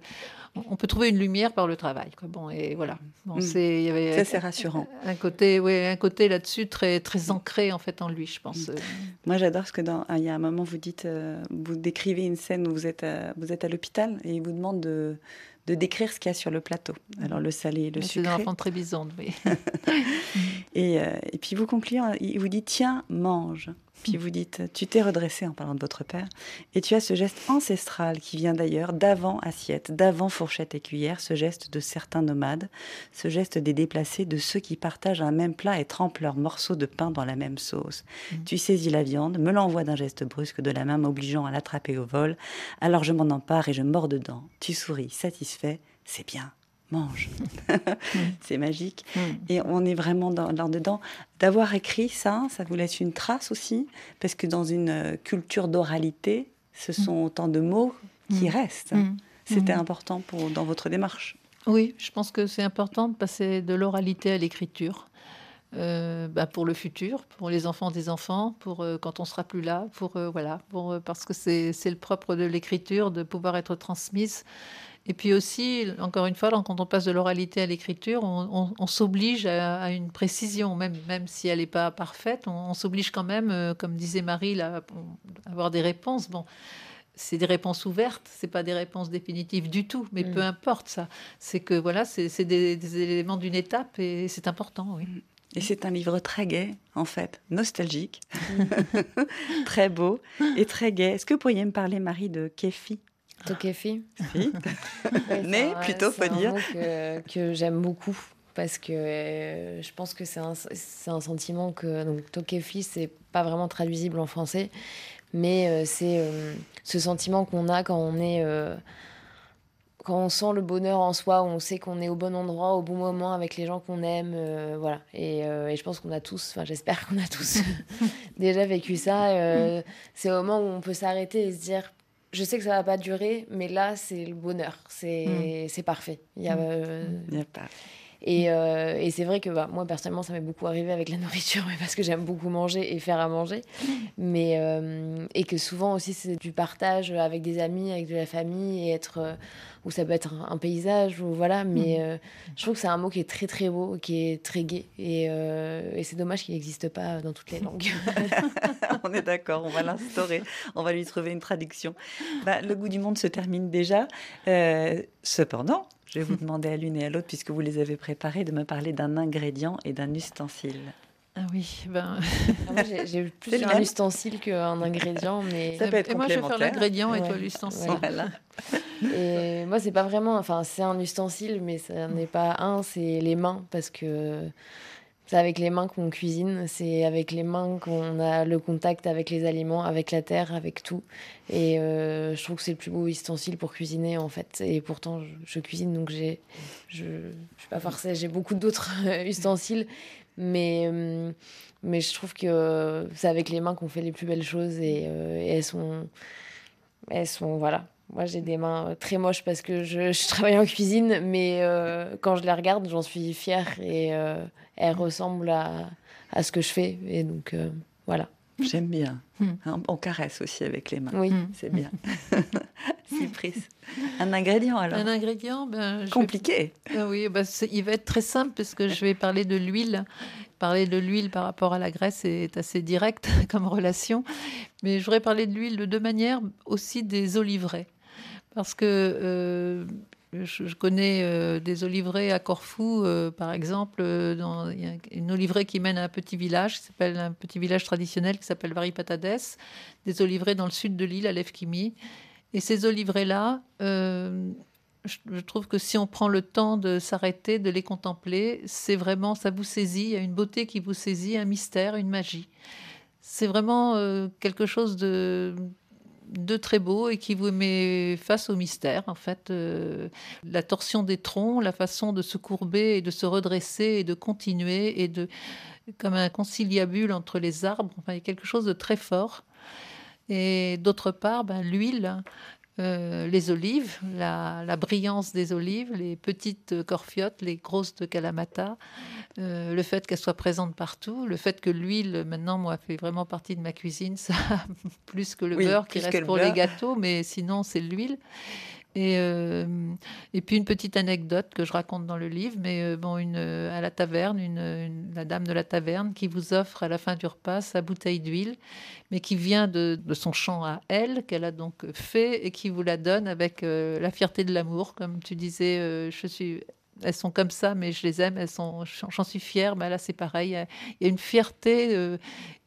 on peut trouver une lumière par le travail, quoi. Bon, et voilà. Bon, Mm. c'est, il y avait Ça, c'est rassurant. un côté, ouais, un côté là-dessus très, très ancré en fait en lui, je pense. Euh, Moi, j'adore ce que dans, ah, il y a un moment, vous dites, euh, vous décrivez une scène où vous êtes à, vous êtes à l'hôpital et il vous demande de, de décrire ce qu'il y a sur le plateau. Alors le salé et le C'est dans sucré. l'enfant de Trébizonde, oui. Et, euh, et puis vous concluez, il vous dit tiens, mange. Puis vous dites tu t'es redressé en parlant de votre père et tu as ce geste ancestral qui vient d'ailleurs d'avant assiette, d'avant fourchette et cuillère, ce geste de certains nomades, ce geste des déplacés, de ceux qui partagent un même plat et trempent leurs morceaux de pain dans la même sauce. Tu saisis la viande, me l'envoies d'un geste brusque de la main m'obligeant à l'attraper au vol, alors je m'en empare et je mords dedans. Tu souris, satisfait, c'est bien. Mange. c'est magique. Mm. Et on est vraiment dans, là-dedans. D'avoir écrit ça, ça vous laisse une trace aussi, parce que dans une euh, culture d'oralité, ce sont autant de mots qui Mm. restent. Mm. C'était Mm. important pour, dans votre démarche. Oui, je pense que c'est important de passer de l'oralité à l'écriture. Euh, bah, pour le futur, pour les enfants des enfants, pour euh, quand on sera plus là, pour euh, voilà, pour, parce que c'est c'est le propre de l'écriture de pouvoir être transmise. Et puis aussi, encore une fois, quand on passe de l'oralité à l'écriture, on, on- on s'oblige à, à une précision, même, même si elle n'est pas parfaite, on, on s'oblige quand même, euh, comme disait Marie, là, à avoir des réponses. Bon, c'est des réponses ouvertes, c'est pas des réponses définitives du tout, mais Mm. peu importe ça. C'est que voilà, c'est des, des éléments d'une étape et c'est important, oui. Et c'est un livre très gai, en fait, nostalgique, très beau et très gai. Est-ce que vous pourriez me parler, Marie, de Kefi Tokefi. Si. Ouais, Mais un- plutôt, faut dire. que, que j'aime beaucoup parce que euh, je pense que c'est un, sentiment que donc tokefi c'est pas vraiment traduisible en français mais euh, c'est euh, ce sentiment qu'on a quand on est quand on sent le bonheur en soi, où on sait qu'on est au bon endroit, au bon moment avec les gens qu'on aime, voilà. Et, et je pense qu'on a tous, enfin j'espère qu'on a tous déjà vécu ça. c'est au moment où on peut s'arrêter et se dire, je sais que ça va pas durer, mais là c'est le bonheur, c'est c'est parfait. Il y a, euh, Il n'y a pas. Et, euh, et c'est vrai que bah, moi, personnellement, ça m'est beaucoup arrivé avec la nourriture, mais parce que j'aime beaucoup manger et faire à manger. Mais, euh, et que souvent aussi, c'est du partage avec des amis, avec de la famille, et être. euh, ou ça peut être un, un paysage, ou voilà. Mais euh, je trouve que c'est un mot qui est très, très beau, qui est très gai. Et, et c'est dommage qu'il n'existe pas dans toutes les langues. on est d'accord, on va l'instaurer, on va lui trouver une traduction. Bah, le goût du monde se termine déjà. Cependant, je vais vous demander à l'une et à l'autre, puisque vous les avez préparés, de me parler d'un ingrédient et d'un ustensile. Ah oui, ben, Ah, j'ai- plus un ustensile qu'un ingrédient, mais. Ça peut être et moi je vais faire complémentaire. l'ingrédient et toi Ouais, l'ustensile. ouais. Voilà. Et moi, c'est pas vraiment. Enfin, c'est un ustensile, mais ça n'est pas un, c'est les mains, parce que c'est avec les mains qu'on cuisine, c'est avec les mains qu'on a le contact avec les aliments, avec la terre, avec tout. Et euh, je trouve que c'est le plus beau ustensile pour cuisiner, en fait. Et pourtant, je, cuisine, donc j'ai. Je, je suis pas forcée, j'ai beaucoup d'autres ustensiles, mais. euh, mais je trouve que c'est avec les mains qu'on fait les plus belles choses et, euh, et elles sont elles sont voilà moi j'ai des mains très moches parce que je, je travaille en cuisine mais euh, quand je les regarde j'en suis fière et euh, elles ressemblent à, à ce que je fais et donc euh, voilà J'aime bien. Hmm. On caresse aussi avec les mains. oui Hmm. C'est bien. Cypris. Un ingrédient alors Un ingrédient, ben, je vais- Compliqué. Ah oui, c'est- il va être très simple parce que je vais parler de l'huile. Parler de l'huile par rapport à la graisse est assez direct comme relation. Mais je voudrais parler de l'huile de deux manières, aussi des oliveraies. Parce que euh, je, connais euh, des oliveraies à Corfou, euh, par exemple. euh, une oliveraie qui mène à un petit village, qui s'appelle un petit village traditionnel qui s'appelle Varipatades. Des oliveraies dans le sud de l'île, à Lefkimi. Et ces oliveraies-là, je, je trouve que si on prend le temps de s'arrêter, de les contempler, c'est vraiment, ça vous saisit, il y a une beauté qui vous saisit, un mystère, une magie. C'est vraiment quelque chose de, de très beau et qui vous met face au mystère, en fait. Euh, la torsion des troncs, la façon de se courber et de se redresser et de continuer et de comme un conciliabule entre les arbres. Enfin, il y a quelque chose de très fort. Et d'autre part, ben, l'huile, euh, les olives, la, la brillance des olives, les petites corfiotes, les grosses de Kalamata, euh, le fait qu'elles soient présentes partout, le fait que l'huile, maintenant, moi, fait vraiment partie de ma cuisine, ça, plus que le Oui, beurre qui reste pour beurre. les gâteaux, mais sinon, c'est l'huile. Et, euh, et puis une petite anecdote que je raconte dans le livre, mais euh, bon, une, euh, à la taverne, une, la dame de la taverne qui vous offre à la fin du repas sa bouteille d'huile, mais qui vient de, de son champ à elle, qu'elle a donc fait et qui vous la donne avec la fierté de l'amour, comme tu disais, je suis Elles sont comme ça, mais je les aime. Elles sont, j'en suis fière. Mais là, c'est pareil. Il y a- il y a une fierté euh,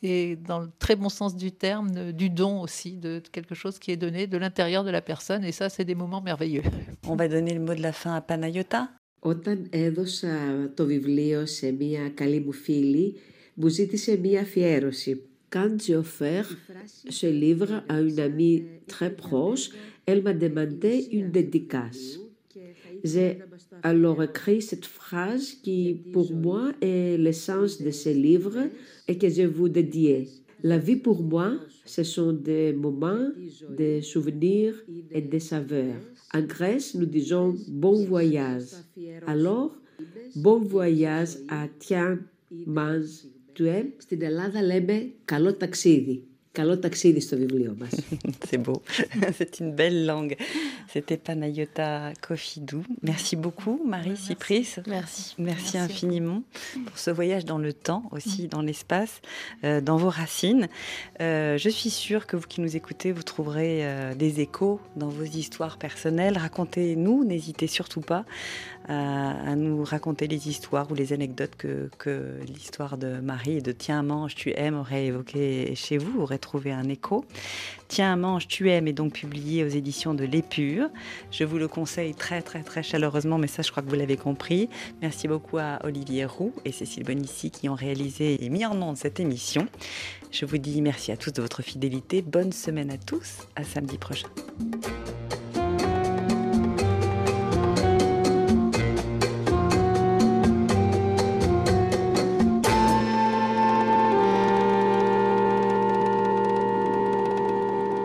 et dans le très bon sens du terme, de- du don aussi, de, de quelque chose qui est donné de l'intérieur de la personne. Et ça, c'est des moments merveilleux. On va donner le mot de la fin à Panayota. Όταν έδωσα το βιβλίο σε μία καλή μου φίλη, μου ζήτησε μία αφιέρωση. Quand j'ai offert ce livre à une amie très proche, elle m'a demandé une dédicace. J'ai alors écrit cette phrase qui, pour moi, est l'essence de ce livre et que je vous dédiais. La vie pour moi, ce sont des moments, des souvenirs et des saveurs. En Grèce, nous disons bon voyage. Alors, bon voyage à Tiens, Mange, Tu aimes. Στην Ελλάδα λέμε καλό ταξίδι. Καλό ταξίδι στο βιβλίο μας. C'est beau, c'est une belle langue. C'était Panayota Kofidou. Merci beaucoup, Marie Cypris. merci Merci, infiniment pour ce voyage dans le temps, aussi dans l'espace, euh, dans vos racines. Euh, je suis sûre que vous qui nous écoutez, vous trouverez euh, des échos dans vos histoires personnelles. Racontez-nous, n'hésitez surtout pas à, nous raconter les histoires ou les anecdotes que, l'histoire de Marie et de Tiens, mange, tu aimes aurait évoqué chez vous, aurait trouvé un écho. Tiens, mange, tu aimes est donc publié aux éditions de l'Épure. Je vous le conseille très, très, très chaleureusement, mais ça, je crois que vous l'avez compris. Merci beaucoup à Olivier Roux et Cécile Bonissi qui ont réalisé et mis en onde cette émission. Je vous dis merci à tous de votre fidélité. Bonne semaine à tous. À samedi prochain.